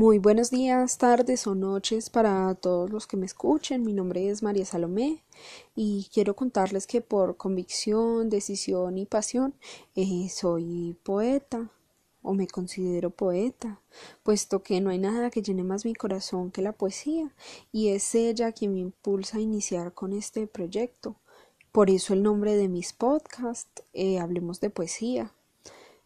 Muy buenos días, tardes o noches para todos los que me escuchen. Mi nombre es María Salomé y quiero contarles que por convicción, decisión y pasión eh, soy poeta o me considero poeta, puesto que no hay nada que llene más mi corazón que la poesía y es ella quien me impulsa a iniciar con este proyecto. Por eso el nombre de mis podcasts, eh, Hablemos de Poesía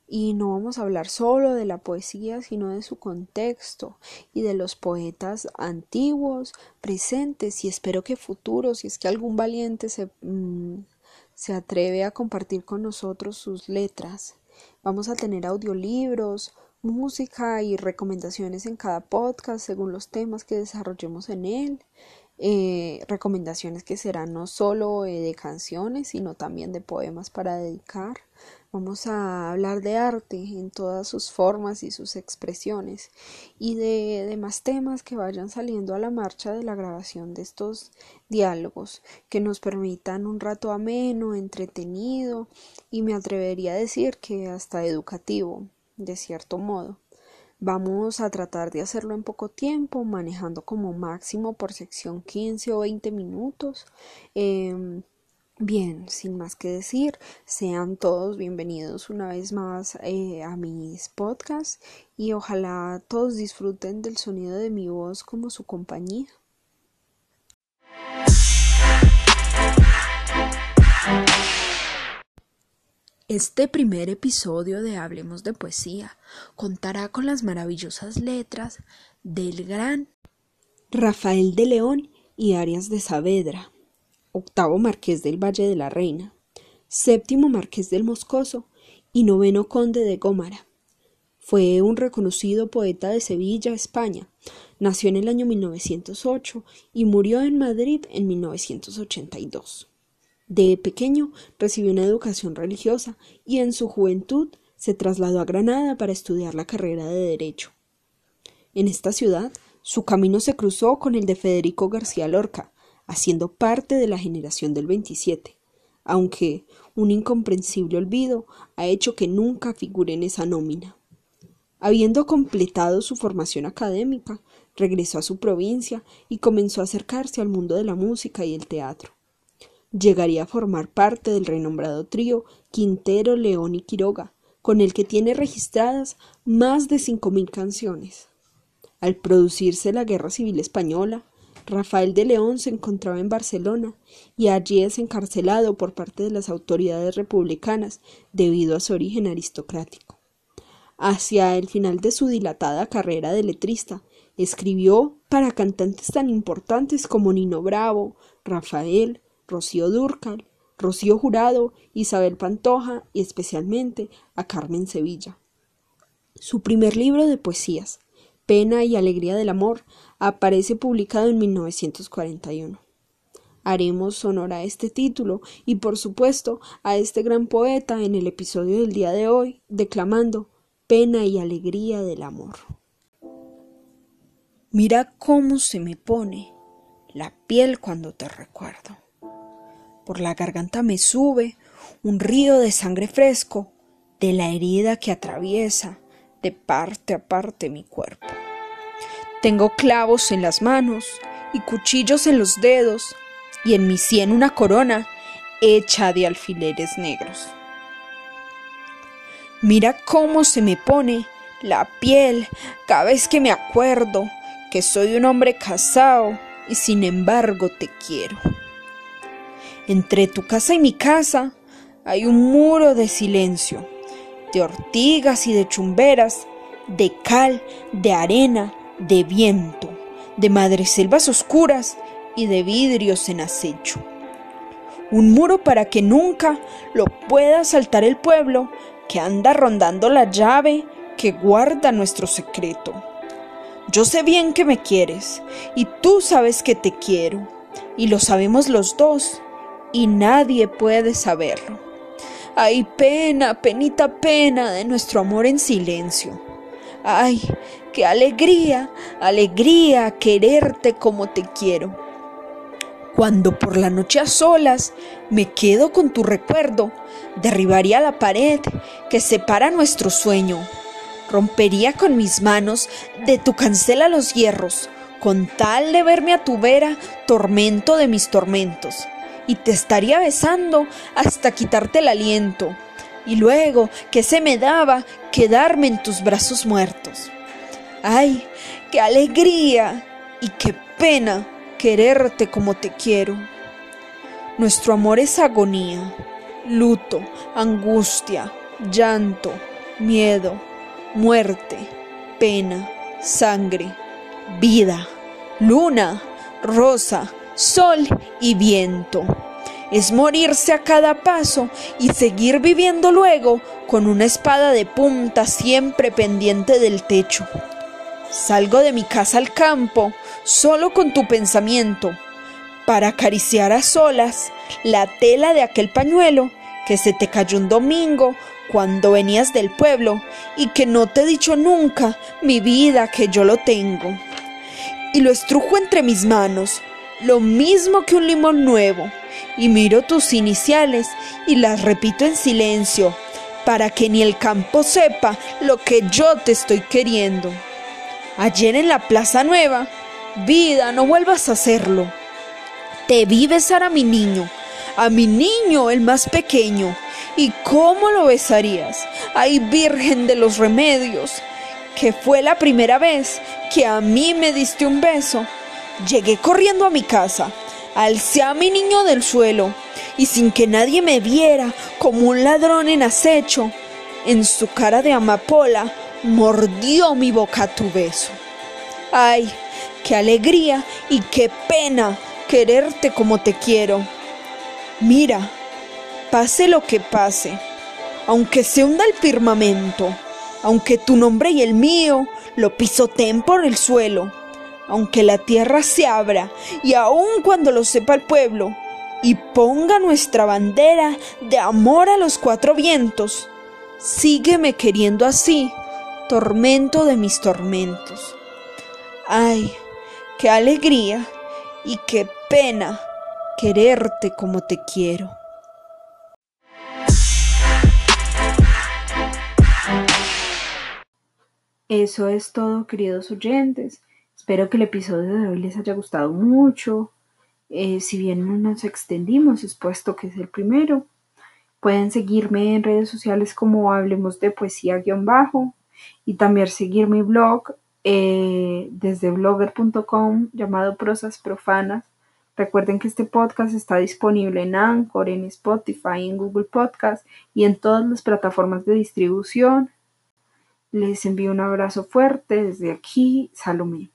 y no vamos a hablar solo de la poesía, sino de su contexto y de los poetas antiguos, presentes y espero que futuros, si es que algún valiente se, mm, se atreve a compartir con nosotros sus letras. Vamos a tener audiolibros, música y recomendaciones en cada podcast según los temas que desarrollemos en él. Eh, recomendaciones que serán no solo de canciones, sino también de poemas para dedicar. Vamos a hablar de arte en todas sus formas y sus expresiones y de demás temas que vayan saliendo a la marcha de la grabación de estos diálogos que nos permitan un rato ameno, entretenido y me atrevería a decir que hasta educativo, de cierto modo. Vamos a tratar de hacerlo en poco tiempo, manejando como máximo por sección 15 o 20 minutos. Em, Bien, sin más que decir, sean todos bienvenidos una vez más eh, a mis podcasts y ojalá todos disfruten del sonido de mi voz como su compañía. Este primer episodio de Hablemos de Poesía contará con las maravillosas letras del gran Rafael de León y Arias de Saavedra octavo marqués del Valle de la Reina, séptimo marqués del Moscoso y noveno conde de Gómara. Fue un reconocido poeta de Sevilla, España. Nació en el año 1908 y murió en Madrid en 1982. De pequeño recibió una educación religiosa y en su juventud se trasladó a Granada para estudiar la carrera de Derecho. En esta ciudad su camino se cruzó con el de Federico García Lorca, haciendo parte de la generación del 27, aunque un incomprensible olvido ha hecho que nunca figure en esa nómina. Habiendo completado su formación académica, regresó a su provincia y comenzó a acercarse al mundo de la música y el teatro. Llegaría a formar parte del renombrado trío Quintero, León y Quiroga, con el que tiene registradas más de cinco mil canciones. Al producirse la Guerra Civil Española, Rafael de León se encontraba en Barcelona y allí es encarcelado por parte de las autoridades republicanas debido a su origen aristocrático. Hacia el final de su dilatada carrera de letrista, escribió para cantantes tan importantes como Nino Bravo, Rafael, Rocío Durcal, Rocío Jurado, Isabel Pantoja y especialmente a Carmen Sevilla. Su primer libro de poesías, Pena y Alegría del Amor, aparece publicado en 1941. Haremos honor a este título y por supuesto a este gran poeta en el episodio del día de hoy, declamando Pena y Alegría del Amor. Mira cómo se me pone la piel cuando te recuerdo. Por la garganta me sube un río de sangre fresco de la herida que atraviesa de parte a parte mi cuerpo. Tengo clavos en las manos y cuchillos en los dedos y en mi sien una corona hecha de alfileres negros. Mira cómo se me pone la piel cada vez que me acuerdo que soy un hombre casado y sin embargo te quiero. Entre tu casa y mi casa hay un muro de silencio de ortigas y de chumberas, de cal, de arena, de viento, de madreselvas oscuras y de vidrios en acecho. Un muro para que nunca lo pueda saltar el pueblo que anda rondando la llave que guarda nuestro secreto. Yo sé bien que me quieres y tú sabes que te quiero y lo sabemos los dos y nadie puede saberlo. Ay, pena, penita pena de nuestro amor en silencio. Ay, qué alegría, alegría quererte como te quiero. Cuando por la noche a solas me quedo con tu recuerdo, derribaría la pared que separa nuestro sueño, rompería con mis manos de tu cancela los hierros, con tal de verme a tu vera, tormento de mis tormentos, y te estaría besando hasta quitarte el aliento, y luego que se me daba quedarme en tus brazos muertos. ¡Ay, qué alegría y qué pena quererte como te quiero! Nuestro amor es agonía, luto, angustia, llanto, miedo, muerte, pena, sangre, vida, luna, rosa, sol y viento. Es morirse a cada paso y seguir viviendo luego con una espada de punta siempre pendiente del techo. Salgo de mi casa al campo solo con tu pensamiento para acariciar a solas la tela de aquel pañuelo que se te cayó un domingo cuando venías del pueblo y que no te he dicho nunca, mi vida, que yo lo tengo. Y lo estrujo entre mis manos, lo mismo que un limón nuevo, y miro tus iniciales y las repito en silencio, para que ni el campo sepa lo que yo te estoy queriendo. Ayer en la Plaza Nueva, vida, no vuelvas a hacerlo. Te vi besar a mi niño, a mi niño, el más pequeño. ¿Y cómo lo besarías? Ay, Virgen de los Remedios, que fue la primera vez que a mí me diste un beso. Llegué corriendo a mi casa, alcé a mi niño del suelo y sin que nadie me viera como un ladrón en acecho, en su cara de amapola mordió mi boca tu beso. Ay, qué alegría y qué pena quererte como te quiero. Mira, pase lo que pase, aunque se hunda el firmamento, aunque tu nombre y el mío lo pisoteen por el suelo, aunque la tierra se abra y aun cuando lo sepa el pueblo, y ponga nuestra bandera de amor a los cuatro vientos, sígueme queriendo así, tormento de mis tormentos. Ay, qué alegría y qué pena quererte como te quiero. Eso es todo, queridos oyentes. Espero que el episodio de hoy les haya gustado mucho. Eh, si bien no nos extendimos, es puesto que es el primero. Pueden seguirme en redes sociales como Hablemos de Poesía-Bajo y también seguir mi blog eh, desde blogger.com llamado Prosas Profanas. Recuerden que este podcast está disponible en Anchor, en Spotify, en Google Podcast y en todas las plataformas de distribución. Les envío un abrazo fuerte desde aquí, Salomé.